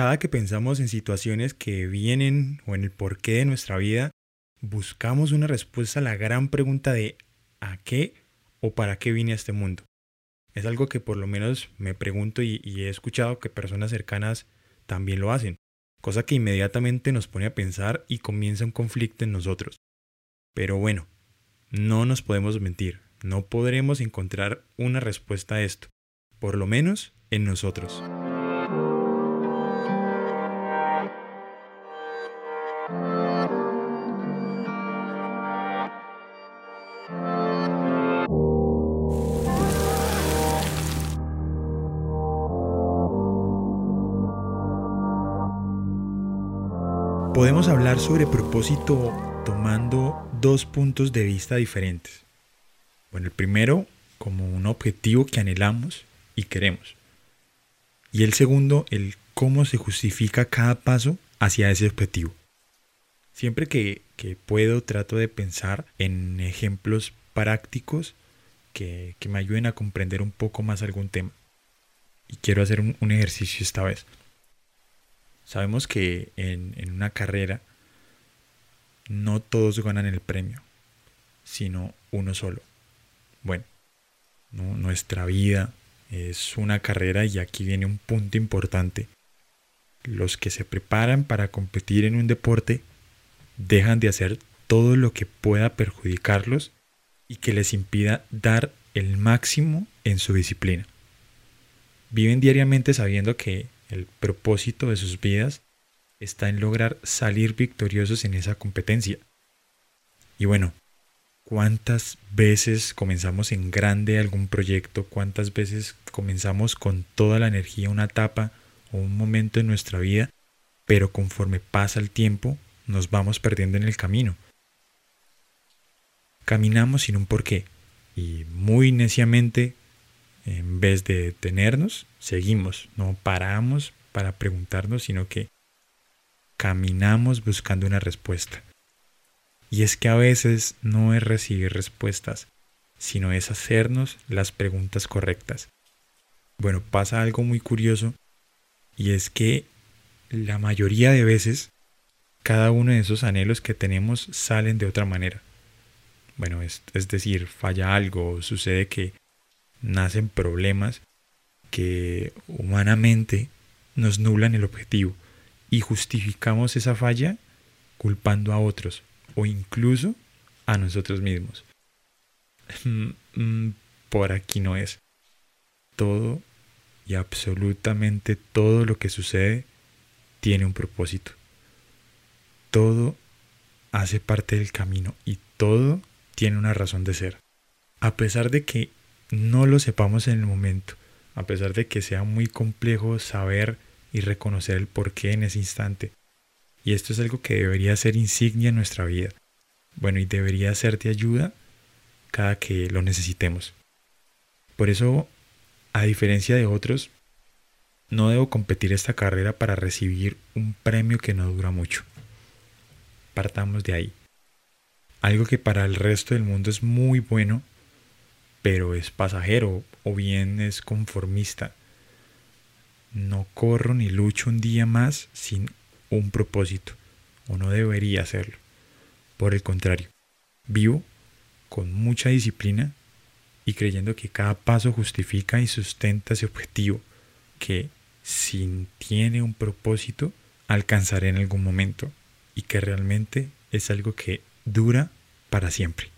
Cada que pensamos en situaciones que vienen o en el porqué de nuestra vida, buscamos una respuesta a la gran pregunta de ¿a qué o para qué vine a este mundo? Es algo que por lo menos me pregunto y, he escuchado que personas cercanas también lo hacen, cosa que inmediatamente nos pone a pensar y comienza un conflicto en nosotros. Pero bueno, no nos podemos mentir, no podremos encontrar una respuesta a esto, por lo menos en nosotros. Podemos hablar sobre propósito tomando dos puntos de vista diferentes. Bueno, el primero como un objetivo que anhelamos y queremos. Y el segundo, el cómo se justifica cada paso hacia ese objetivo. Siempre que, puedo trato de pensar en ejemplos prácticos que, me ayuden a comprender un poco más algún tema. Y quiero hacer un ejercicio esta vez. Sabemos que en, una carrera no todos ganan el premio, sino uno solo. Bueno, nuestra vida es una carrera y aquí viene un punto importante. Los que se preparan para competir en un deporte dejan de hacer todo lo que pueda perjudicarlos y que les impida dar el máximo en su disciplina. Viven diariamente sabiendo que el propósito de sus vidas está en lograr salir victoriosos en esa competencia. Y bueno, ¿cuántas veces comenzamos en grande algún proyecto? ¿Cuántas veces comenzamos con toda la energía una etapa o un momento en nuestra vida? Pero conforme pasa el tiempo, nos vamos perdiendo en el camino. Caminamos sin un porqué y muy neciamente en vez de detenernos, seguimos, no paramos para preguntarnos, sino que caminamos buscando una respuesta. Y es que a veces no es recibir respuestas, sino es hacernos las preguntas correctas. Bueno, pasa algo muy curioso y es que la mayoría de veces cada uno de esos anhelos que tenemos salen de otra manera. Bueno, es, es decir, falla algo, sucede que nacen problemas que humanamente nos nublan el objetivo y justificamos esa falla culpando a otros o incluso a nosotros mismos. Mm, mm, por aquí no es. Todo y absolutamente todo lo que sucede tiene un propósito. Todo hace parte del camino y todo tiene una razón de ser. A pesar de que no lo sepamos en el momento, a pesar de que sea muy complejo saber y reconocer el porqué en ese instante. Y esto es algo que debería ser insignia en nuestra vida. Bueno, y debería de ayuda cada que lo necesitemos. Por eso, a diferencia de otros, no debo competir esta carrera para recibir un premio que no dura mucho. Partamos de ahí. Algo que para el resto del mundo es muy bueno pero es pasajero o bien es conformista. No corro ni lucho un día más sin un propósito, o no debería hacerlo. Por el contrario, vivo con mucha disciplina y creyendo que cada paso justifica y sustenta ese objetivo, que si tiene un propósito, alcanzaré en algún momento y que realmente es algo que dura para siempre.